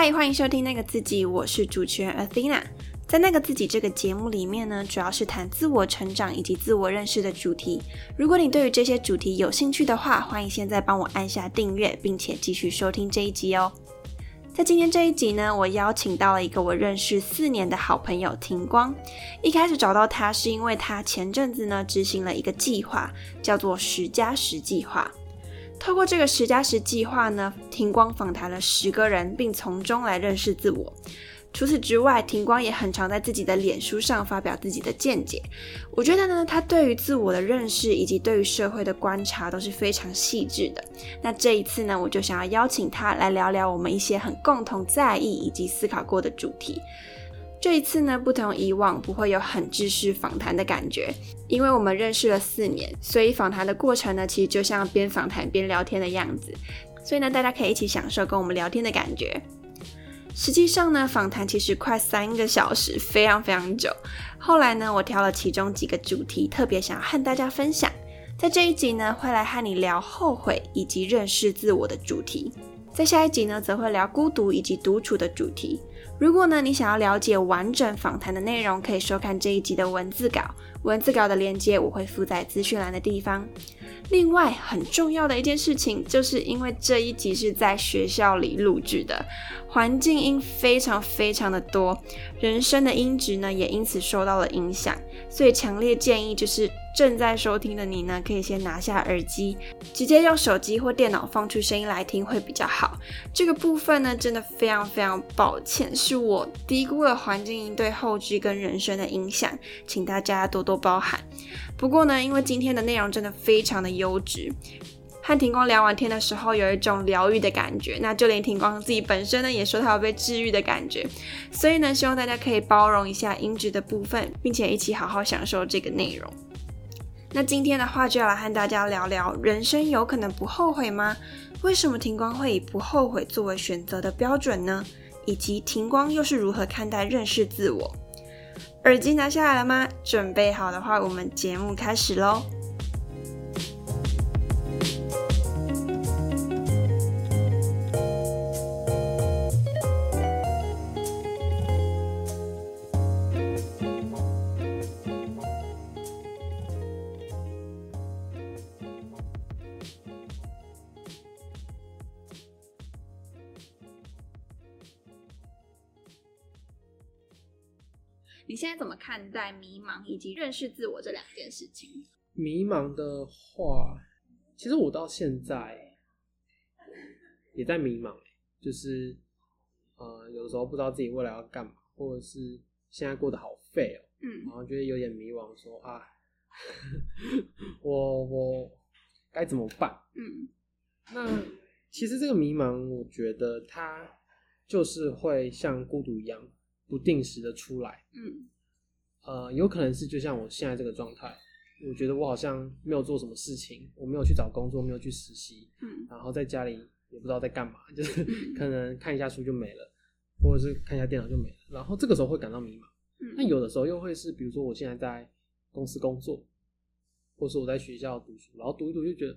嗨，欢迎收听那个自己，我是主持人 Athena。在那个自己这个节目里面呢，主要是谈自我成长以及自我认识的主题。如果你对于这些主题有兴趣的话，欢迎现在帮我按下订阅，并且继续收听这一集哦。在今天这一集呢，我邀请到了一个我认识四年的好朋友庭光。一开始找到他是因为他前阵子呢执行了一个计划，叫做十加十计划。透过这个十加十计划呢，庭光访谈了十个人，并从中来认识自我。除此之外，庭光也很常在自己的脸书上发表自己的见解。我觉得呢，他对于自我的认识以及对于社会的观察都是非常细致的。那这一次呢，我就想要邀请他来聊聊我们一些很共同在意以及思考过的主题。这一次呢，不同以往，不会有很知识访谈的感觉，因为我们认识了四年，所以访谈的过程呢，其实就像边访谈边聊天的样子。所以呢，大家可以一起享受跟我们聊天的感觉。实际上呢，访谈其实快三个小时，非常非常久。后来呢，我挑了其中几个主题，特别想和大家分享。在这一集呢，会来和你聊后悔以及认识自我的主题。在下一集呢，则会聊孤独以及独处的主题。如果呢，你想要了解完整访谈的内容，可以收看这一集的文字稿。文字稿的链接我会附在资讯栏的地方。另外，很重要的一件事情，就是因为这一集是在学校里录制的，环境音非常非常的多，人声的音质呢也因此受到了影响，所以强烈建议就是正在收听的你呢，可以先拿下耳机，直接用手机或电脑放出声音来听会比较好。这个部分呢，真的非常非常抱歉，是我低估了环境音对后置跟人声的影响，请大家多多包涵。不过呢，因为今天的内容真的非常的优质，和庭光聊完天的时候，有一种疗愈的感觉。那就连庭光自己本身呢，也说他有被治愈的感觉。所以呢，希望大家可以包容一下音质的部分，并且一起好好享受这个内容。那今天的话，就要来和大家聊聊：人生有可能不后悔吗？为什么庭光会以不后悔作为选择的标准呢？以及庭光又是如何看待认识自我？耳机拿下来了吗？准备好的话，我们节目开始喽。你现在怎么看待迷茫以及认识自我这两件事情？迷茫的话，其实我到现在也在迷茫，就是呃，有的时候不知道自己未来要干嘛，或者是现在过得好废哦，嗯，然后觉得有点迷茫，说啊，我我该怎么办？嗯，那其实这个迷茫，我觉得它就是会像孤独一样。不定时的出来，嗯，呃，有可能是就像我现在这个状态，我觉得我好像没有做什么事情，我没有去找工作，没有去实习，嗯，然后在家里也不知道在干嘛，就是 可能看一下书就没了，或者是看一下电脑就没了，然后这个时候会感到迷茫，嗯，那有的时候又会是，比如说我现在在公司工作，或是我在学校读书，然后读一读就觉得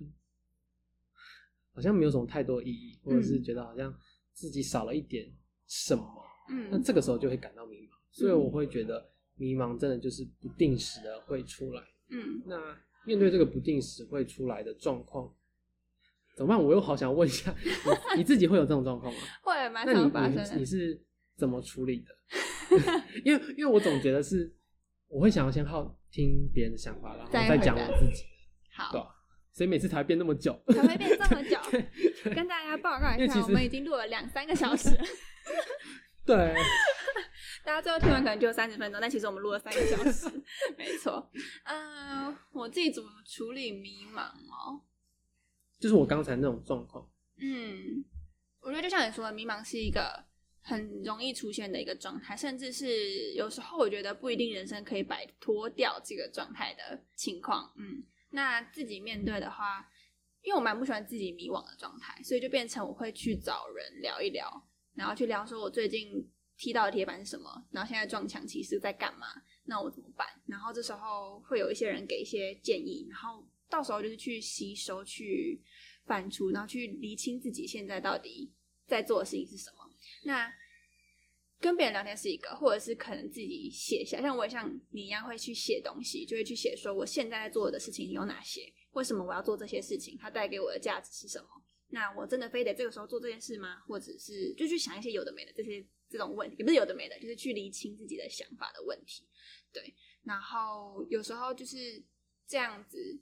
好像没有什么太多意义，或者是觉得好像自己少了一点什么。嗯，那这个时候就会感到迷茫，所以我会觉得迷茫真的就是不定时的会出来。嗯，那面对这个不定时会出来的状况，怎么办？我又好想问一下，你你自己会有这种状况吗？会，蛮常发生的。你是怎么处理的？因为因为我总觉得是，我会想要先好听别人的想法，然后再讲我自己。好，对所以每次才会变那么久，才会变这么久。跟大家报告一下，我们已经录了两三个小时。对，大家最后听完可能就三十分钟，但其实我们录了三个小时，没错。嗯，我自己怎么处理迷茫哦？就是我刚才那种状况。嗯，我觉得就像你说的，迷茫是一个很容易出现的一个状态，甚至是有时候我觉得不一定人生可以摆脱掉这个状态的情况。嗯，那自己面对的话，因为我蛮不喜欢自己迷惘的状态，所以就变成我会去找人聊一聊。然后去聊说，我最近踢到的铁板是什么？然后现在撞墙其实在干嘛？那我怎么办？然后这时候会有一些人给一些建议，然后到时候就是去吸收、去反刍，然后去厘清自己现在到底在做的事情是什么。那跟别人聊天是一个，或者是可能自己写下，像我也像你一样会去写东西，就会去写说我现在在做的事情有哪些，为什么我要做这些事情，它带给我的价值是什么？那我真的非得这个时候做这件事吗？或者是就去想一些有的没的这些这种问题，也不是有的没的，就是去厘清自己的想法的问题。对，然后有时候就是这样子，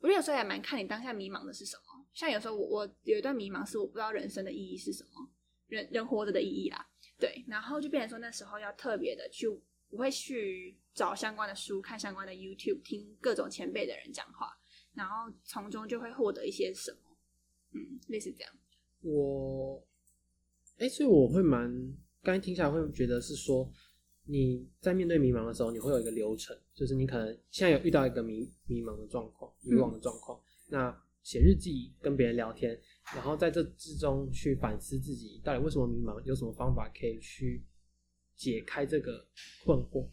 我觉得有时候也蛮看你当下迷茫的是什么。像有时候我我有一段迷茫，是我不知道人生的意义是什么，人人活着的意义啦。对，然后就变成说那时候要特别的去，我会去找相关的书，看相关的 YouTube，听各种前辈的人讲话，然后从中就会获得一些什么。嗯，类似这样。我，哎，所以我会蛮，刚才听起来会觉得是说，你在面对迷茫的时候，你会有一个流程，就是你可能现在有遇到一个迷迷茫的状况、迷惘的状况，那写日记，跟别人聊天，然后在这之中去反思自己到底为什么迷茫，有什么方法可以去解开这个困惑，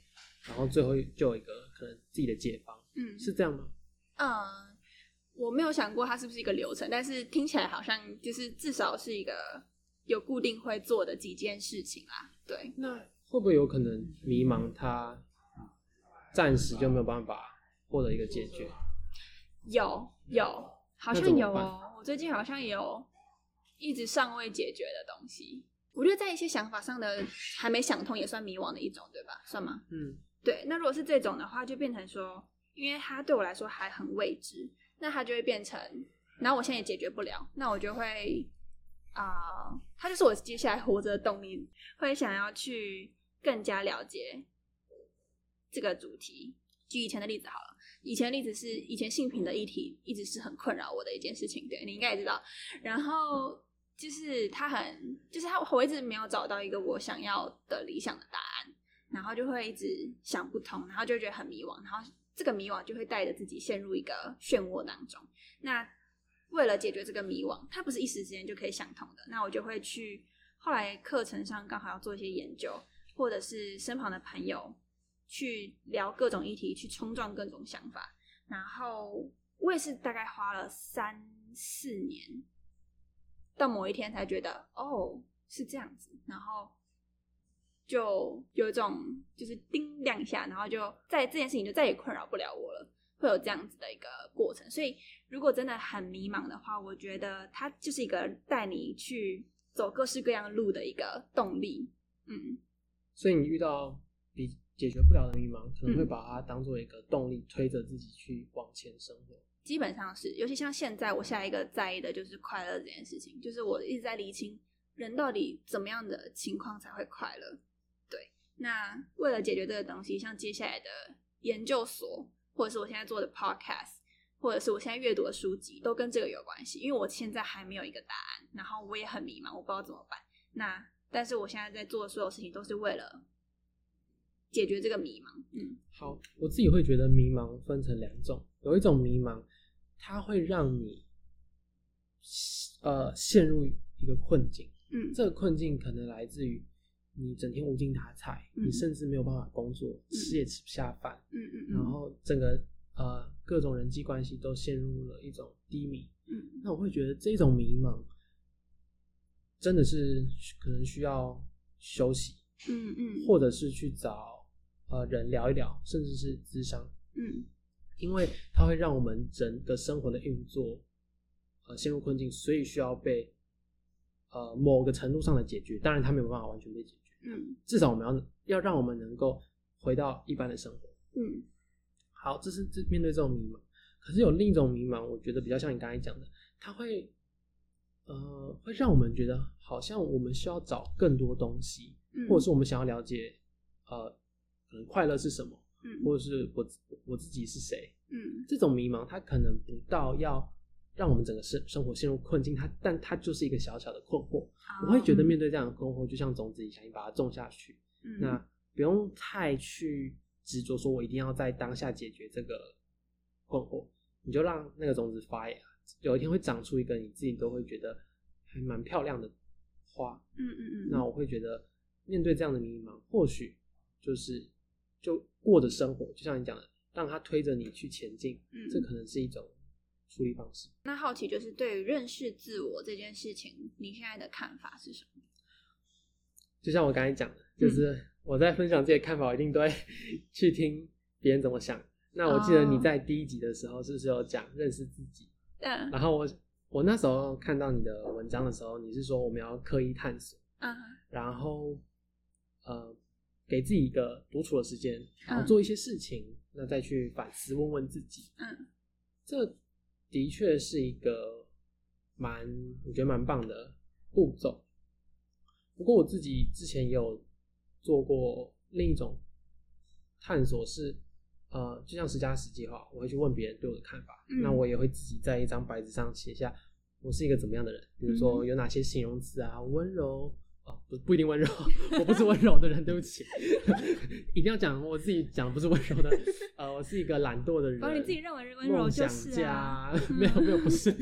然后最后就有一个可能自己的解方。嗯，是这样吗？嗯。我没有想过它是不是一个流程，但是听起来好像就是至少是一个有固定会做的几件事情啦。对，那会不会有可能迷茫，它暂时就没有办法获得一个解决？有有，好像有哦。我最近好像有一直尚未解决的东西。我觉得在一些想法上的还没想通，也算迷惘的一种，对吧？算吗？嗯，对。那如果是这种的话，就变成说，因为它对我来说还很未知。那它就会变成，然后我现在也解决不了，那我就会啊，它就是我接下来活着的动力，会想要去更加了解这个主题。举以前的例子好了，以前的例子是以前性平的议题一直是很困扰我的一件事情，对你应该也知道。然后就是他很，就是他我一直没有找到一个我想要的理想的答案，然后就会一直想不通，然后就觉得很迷惘，然后。这个迷惘就会带着自己陷入一个漩涡当中。那为了解决这个迷惘，它不是一时之间就可以想通的。那我就会去后来课程上刚好要做一些研究，或者是身旁的朋友去聊各种议题，去冲撞各种想法。然后我也是大概花了三四年，到某一天才觉得哦是这样子。然后。就有一种就是叮亮一下，然后就在这件事情就再也困扰不了我了，会有这样子的一个过程。所以如果真的很迷茫的话，我觉得它就是一个带你去走各式各样路的一个动力。嗯，所以你遇到比解决不了的迷茫，可能会把它当做一个动力，推着自己去往前生活。基本上是，尤其像现在，我下一个在意的就是快乐这件事情，就是我一直在理清人到底怎么样的情况才会快乐。那为了解决这个东西，像接下来的研究所，或者是我现在做的 podcast，或者是我现在阅读的书籍，都跟这个有关系。因为我现在还没有一个答案，然后我也很迷茫，我不知道怎么办。那但是我现在在做的所有事情，都是为了解决这个迷茫。嗯，好，我自己会觉得迷茫分成两种，有一种迷茫，它会让你呃陷入一个困境。嗯，这个困境可能来自于。你整天无精打采，你甚至没有办法工作，吃也吃不下饭，嗯嗯，然后整个呃各种人际关系都陷入了一种低迷，嗯，那我会觉得这种迷茫真的是可能需要休息，嗯嗯，或者是去找呃人聊一聊，甚至是咨商，嗯，因为它会让我们整个生活的运作呃陷入困境，所以需要被呃某个程度上的解决，当然它没有办法完全被解决。嗯，至少我们要要让我们能够回到一般的生活。嗯，好，这是这面对这种迷茫，可是有另一种迷茫，我觉得比较像你刚才讲的，它会呃会让我们觉得好像我们需要找更多东西，或者是我们想要了解呃可能快乐是什么，嗯，或者是我我自己是谁，嗯，这种迷茫它可能不到要。让我们整个生生活陷入困境，它但它就是一个小小的困惑。我会觉得面对这样的困惑，就像种子一样，你把它种下去，那不用太去执着，说我一定要在当下解决这个困惑，你就让那个种子发芽，有一天会长出一个你自己都会觉得还蛮漂亮的花。嗯嗯嗯。那我会觉得面对这样的迷茫，或许就是就过着生活，就像你讲的，让它推着你去前进，这可能是一种。处理方式。那好奇就是对于认识自我这件事情，你现在的看法是什么？就像我刚才讲的，就是我在分享自己的看法，我一定都会 去听别人怎么想。那我记得你在第一集的时候是不是有讲认识自己？嗯，然后我我那时候看到你的文章的时候，你是说我们要刻意探索，嗯，然后呃给自己一个独处的时间，然后做一些事情，那再去反思，问问自己，嗯，这的确是一个蛮我觉得蛮棒的步骤。不过我自己之前也有做过另一种探索是。呃，就像十加十计划，我会去问别人对我的看法，那我也会自己在一张白纸上写下我是一个怎么样的人，比如说有哪些形容词啊，温柔啊，不不一定温柔，我不是温柔的人，对不起，一定要讲我自己讲不是温柔的，呃，我是一个懒惰的人，哦，你自己认为温柔就是啊，没有没有不是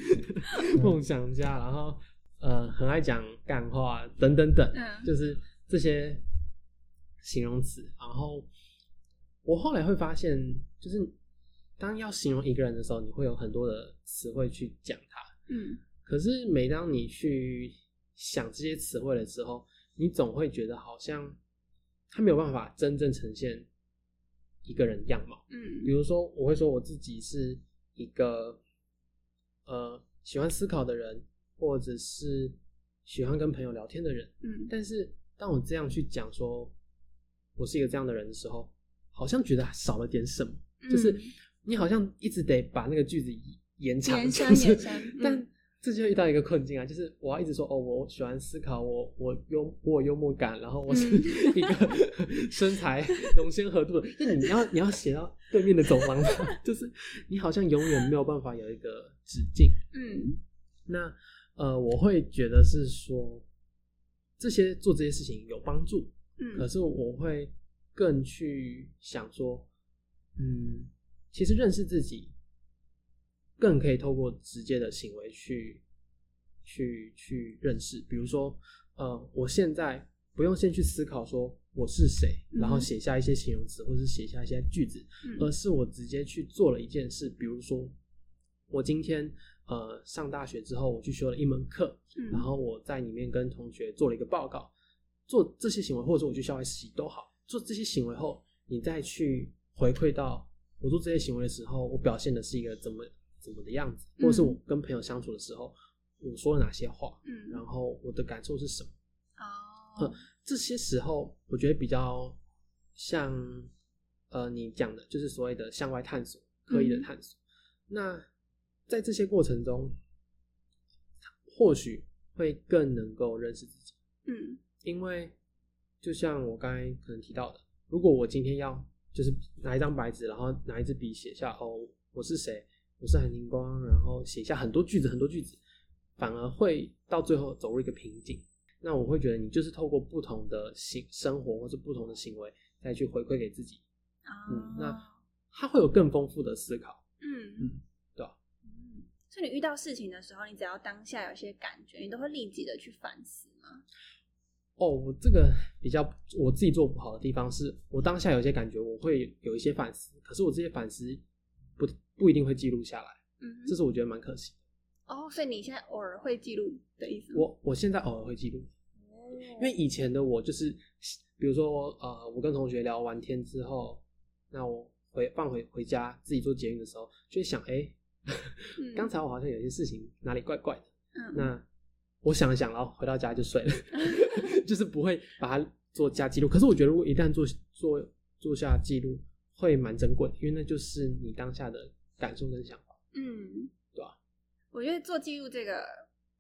梦想家，然后呃，很爱讲干话等等等，就是这些形容词，然后。我后来会发现，就是当要形容一个人的时候，你会有很多的词汇去讲他。嗯，可是每当你去想这些词汇的时候，你总会觉得好像他没有办法真正呈现一个人样貌。嗯，比如说，我会说我自己是一个呃喜欢思考的人，或者是喜欢跟朋友聊天的人。嗯，但是当我这样去讲说我是一个这样的人的时候，好像觉得少了点什么，就是你好像一直得把那个句子延长，延伸延伸。但这就遇到一个困境啊，就是我要一直说哦，我喜欢思考，我我幽我有幽默感，然后我是一个 身材浓鲜合度的。那你要你要写到对面的走廊上，就是你好像永远没有办法有一个止境。嗯，那呃，我会觉得是说这些做这些事情有帮助，嗯，可是我会。更去想说，嗯，其实认识自己，更可以透过直接的行为去，去去认识。比如说，呃，我现在不用先去思考说我是谁，然后写下一些形容词，或者写下一些句子，而是我直接去做了一件事。比如说，我今天呃上大学之后，我去修了一门课，然后我在里面跟同学做了一个报告，做这些行为，或者说我去校外实习都好。做这些行为后，你再去回馈到我做这些行为的时候，我表现的是一个怎么怎么的样子，或者是我跟朋友相处的时候，我说了哪些话，嗯，然后我的感受是什么？哦，这些时候我觉得比较像呃你讲的，就是所谓的向外探索，刻意的探索。那在这些过程中，或许会更能够认识自己，嗯，因为。就像我刚才可能提到的，如果我今天要就是拿一张白纸，然后拿一支笔写下哦，我是谁，我是很灵光，然后写下很多句子，很多句子，反而会到最后走入一个瓶颈。那我会觉得你就是透过不同的行生活或是不同的行为，再去回馈给自己，嗯，那他会有更丰富的思考，嗯嗯，对吧？嗯，所以你遇到事情的时候，你只要当下有些感觉，你都会立即的去反思吗？哦，我这个比较我自己做不好的地方是，我当下有些感觉，我会有一些反思，可是我这些反思不不一定会记录下来，嗯，这是我觉得蛮可惜的。哦，所以你现在偶尔会记录的意思？我我现在偶尔会记录，因为以前的我就是，比如说呃，我跟同学聊完天之后，那我回放回回家自己做捷运的时候，就会想，哎，刚才我好像有些事情哪里怪怪的，嗯，那。我想了想，然后回到家就睡了，就是不会把它做加记录。可是我觉得，如果一旦做做做下记录，会蛮珍贵，因为那就是你当下的感受跟想法。嗯，对吧？我觉得做记录这个，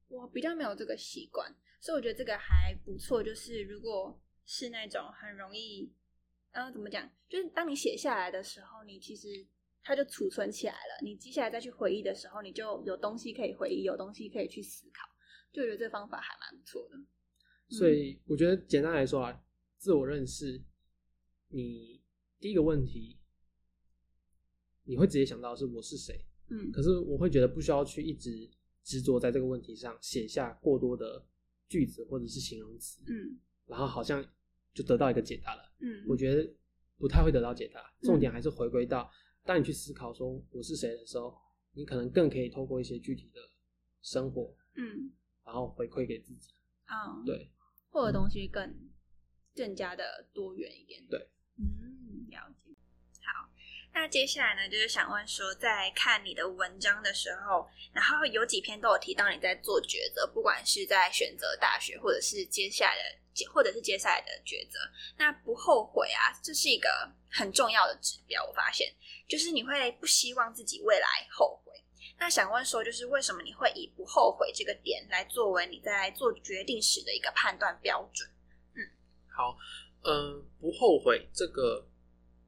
我比较没有这个习惯，所以我觉得这个还不错。就是如果是那种很容易，嗯，怎么讲？就是当你写下来的时候，你其实它就储存起来了。你接下来再去回忆的时候，你就有东西可以回忆，有东西可以去思考。就觉得这方法还蛮不错的，所以我觉得简单来说啊，自我认识，你第一个问题，你会直接想到是我是谁，嗯，可是我会觉得不需要去一直执着在这个问题上，写下过多的句子或者是形容词，嗯，然后好像就得到一个解答了，嗯，我觉得不太会得到解答，重点还是回归到，当你去思考说我是谁的时候，你可能更可以透过一些具体的生活，嗯。然后回馈给自己，啊，对，获得东西更更加的多元一点。对，嗯，了解。那接下来呢，就是想问说，在看你的文章的时候，然后有几篇都有提到你在做抉择，不管是在选择大学，或者是接下来的，或者是接下来的抉择，那不后悔啊，这是一个很重要的指标。我发现，就是你会不希望自己未来后悔。那想问说，就是为什么你会以不后悔这个点来作为你在做决定时的一个判断标准？嗯，好，嗯，不后悔这个，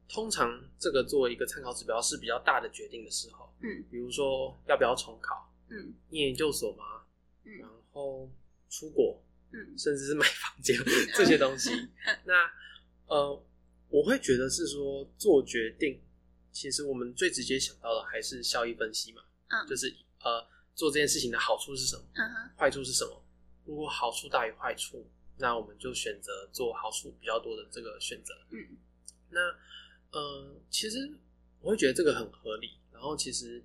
通常这个作为一个参考指标是比较大的决定的时候，嗯，比如说要不要重考，嗯，念研究所吗？嗯，然后出国，嗯，甚至是买房间 这些东西，那呃，我会觉得是说做决定，其实我们最直接想到的还是效益分析嘛。嗯，就是呃，做这件事情的好处是什么？坏处是什么？如果好处大于坏处，那我们就选择做好处比较多的这个选择。嗯，那呃，其实我会觉得这个很合理。然后其实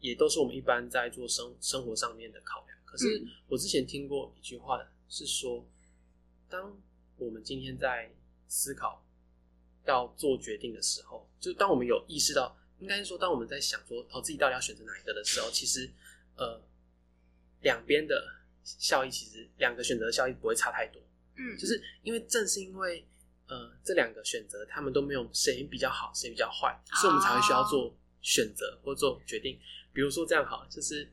也都是我们一般在做生生活上面的考量。可是我之前听过一句话是说，当我们今天在思考要做决定的时候，就当我们有意识到。应该是说，当我们在想说哦自己到底要选择哪一个的时候，其实呃两边的效益其实两个选择的效益不会差太多。嗯，就是因为正是因为呃这两个选择他们都没有谁比较好谁比较坏，所以我们才会需要做选择或做决定。比如说这样好，就是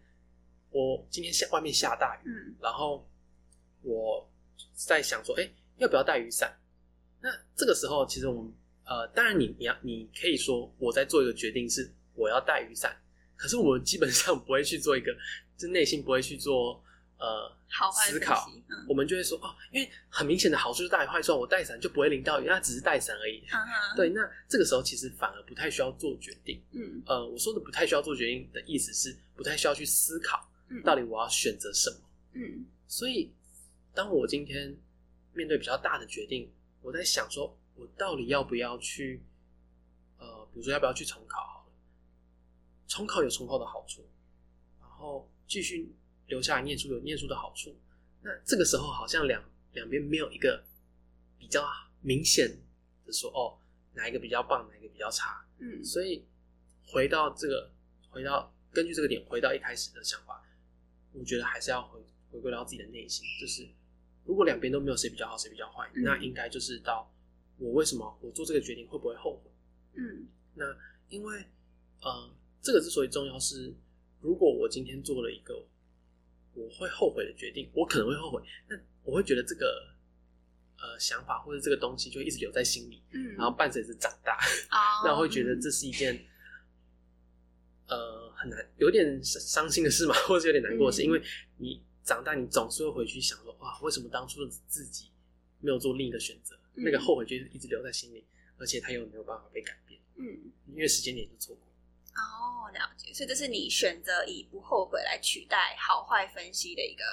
我今天下外面下大雨，然后我在想说，哎要不要带雨伞？那这个时候其实我们。呃，当然，你你要你可以说我在做一个决定是我要带雨伞，可是我们基本上不会去做一个，就内心不会去做呃好思考，我们就会说哦，因为很明显的好处是大于坏处，我带伞就不会淋到雨，那只是带伞而已。对，那这个时候其实反而不太需要做决定。嗯，呃，我说的不太需要做决定的意思是不太需要去思考，到底我要选择什么。嗯，所以当我今天面对比较大的决定，我在想说。我到底要不要去？呃，比如说要不要去重考？好了，重考有重考的好处，然后继续留下来念书有念书的好处。那这个时候好像两两边没有一个比较明显的说哦，哪一个比较棒，哪一个比较差。嗯，所以回到这个，回到根据这个点，回到一开始的想法，我觉得还是要回回归到自己的内心，就是如果两边都没有谁比较好，谁比较坏，那应该就是到。我为什么我做这个决定会不会后悔？嗯，那因为呃，这个之所以重要是，如果我今天做了一个我会后悔的决定，我可能会后悔，但我会觉得这个呃想法或者这个东西就一直留在心里，嗯，然后伴随着长大，那我会觉得这是一件呃很难有点伤心的事嘛，或者有点难过的事，因为你长大，你总是会回去想说，哇，为什么当初自己没有做另一个选择？那个后悔就一直留在心里，而且他又没有办法被改变。嗯，因为时间点就错过。哦，了解。所以这是你选择以不后悔来取代好坏分析的一个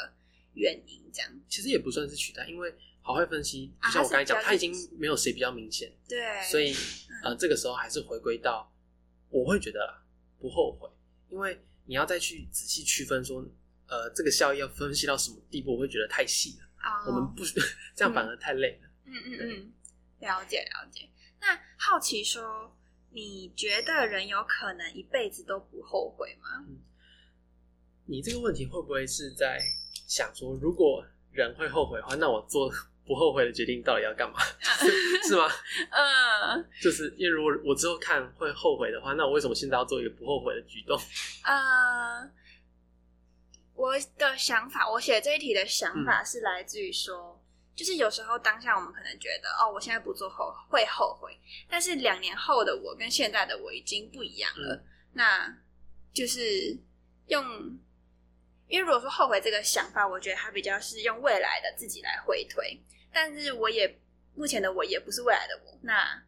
原因，这样。其实也不算是取代，因为好坏分析，就像我刚才讲，它已经没有谁比较明显。对。所以呃，这个时候还是回归到，我会觉得啦，不后悔，因为你要再去仔细区分说，呃，这个效益要分析到什么地步，我会觉得太细了。哦。我们不 这样反而太累了。嗯嗯嗯，了解了解。那好奇说，你觉得人有可能一辈子都不后悔吗？嗯你这个问题会不会是在想说，如果人会后悔的话，那我做不后悔的决定到底要干嘛？是吗？嗯，就是因为如果我之后看会后悔的话，那我为什么现在要做一个不后悔的举动？呃，我的想法，我写这一题的想法是来自于说。就是有时候当下我们可能觉得哦，我现在不做后会后悔，但是两年后的我跟现在的我已经不一样了。那就是用，因为如果说后悔这个想法，我觉得它比较是用未来的自己来回推。但是我也目前的我也不是未来的我，那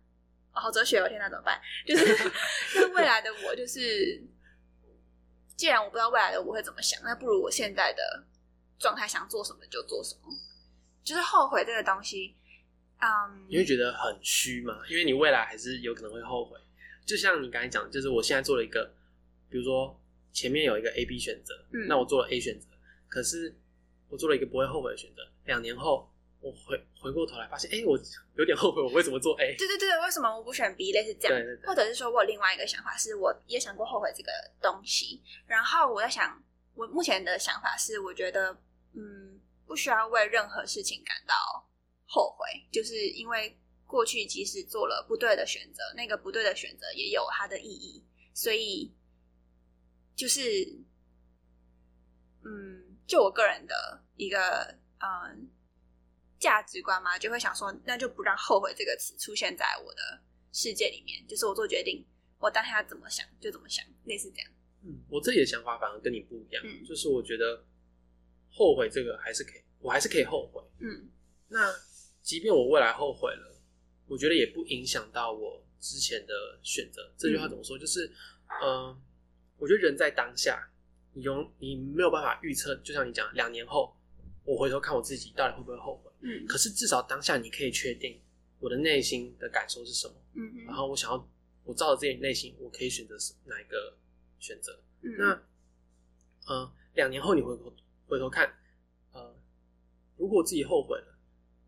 好哲学哦，天哪，怎么办？就是 那未来的我，就是既然我不知道未来的我会怎么想，那不如我现在的状态想做什么就做什么。就是后悔这个东西，嗯，你会觉得很虚嘛？因为你未来还是有可能会后悔。就像你刚才讲，就是我现在做了一个，比如说前面有一个 A、B 选择，嗯，那我做了 A 选择，可是我做了一个不会后悔的选择。两年后，我回回过头来发现，哎，我有点后悔，我为什么做 A？对对对，为什么我不选 B？类似这样，或者是说我有另外一个想法，是我也想过后悔这个东西。然后我在想，我目前的想法是，我觉得，嗯，不需要为任何事情感到后悔，就是因为过去即使做了不对的选择，那个不对的选择也有它的意义，所以就是，嗯，就我个人的一个嗯价值观嘛，就会想说，那就不让“后悔”这个词出现在我的世界里面。就是我做决定，我当下怎么想就怎么想，类似这样。嗯，我自己的想法反而跟你不一样，嗯就是我觉得后悔这个还是可以，我还是可以后悔。嗯那即便我未来后悔了，我觉得也不影响到我之前的选择。这句话怎么说？就是，呃，我觉得人在当下，你永你没有办法预测，就像你讲，两年后我回头看我自己到底会不会后悔。嗯可是至少当下你可以确定我的内心的感受是什么，嗯然后我想要我照着自己内心，我可以选择什哪一个选择。嗯那呃，两年后你回头回头看，呃，如果自己后悔了，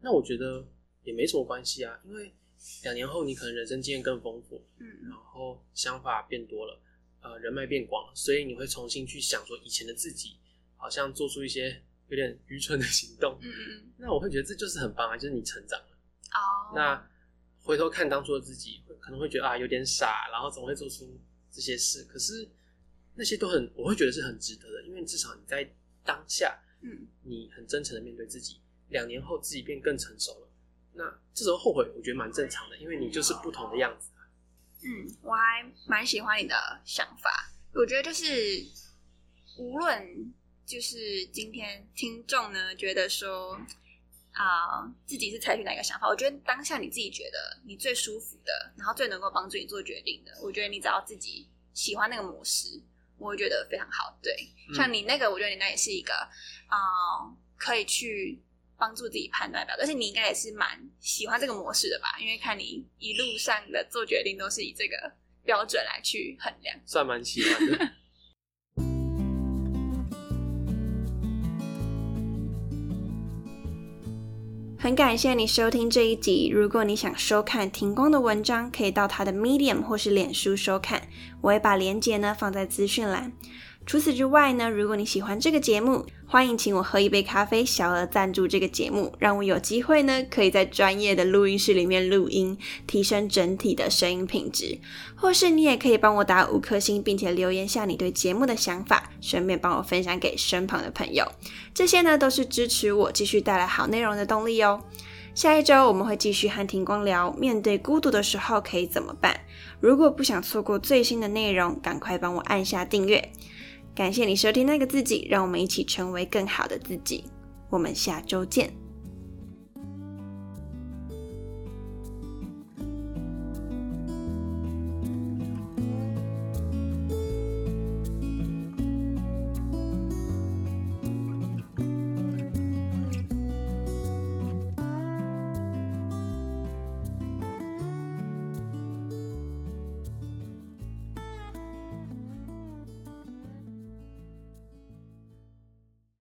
那我觉得也没什么关系啊，因为两年后你可能人生经验更丰富，嗯然后想法变多了，呃，人脉变广了，所以你会重新去想说以前的自己好像做出一些有点愚蠢的行动，嗯嗯那我会觉得这就是很棒啊，就是你成长了。哦，那回头看当初的自己，可能会觉得啊有点傻，然后怎么会做出这些事？可是那些都很，我会觉得是很值得的，因为至少你在当下，嗯你很真诚的面对自己，两年后自己变更成熟了，那这时候后悔，我觉得蛮正常的，因为你就是不同的样子。嗯，我还蛮喜欢你的想法。我觉得就是无论就是今天听众呢觉得说啊、自己是采取哪个想法，我觉得当下你自己觉得你最舒服的，然后最能够帮助你做决定的，我觉得你只要自己喜欢那个模式，我觉得非常好。对，嗯像你那个，我觉得你那也是一个啊、可以去帮助自己判断的标准，而且你应该也是蛮喜欢这个模式的吧？因为看你一路上的做决定都是以这个标准来去衡量。算蛮喜欢的。很感谢你收听这一集。如果你想收看停工的文章，可以到他的 Medium 或是脸书收看，我会把链接呢放在资讯栏。除此之外呢，如果你喜欢这个节目，欢迎请我喝一杯咖啡，小额赞助这个节目，让我有机会呢可以在专业的录音室里面录音，提升整体的声音品质。或是你也可以帮我打五颗星，并且留言下你对节目的想法，顺便帮我分享给身旁的朋友。这些呢都是支持我继续带来好内容的动力哦。下一周我们会继续和庭光聊，面对孤独的时候可以怎么办？如果不想错过最新的内容，赶快帮我按下订阅。感谢你收听那个自己，让我们一起成为更好的自己。我们下周见。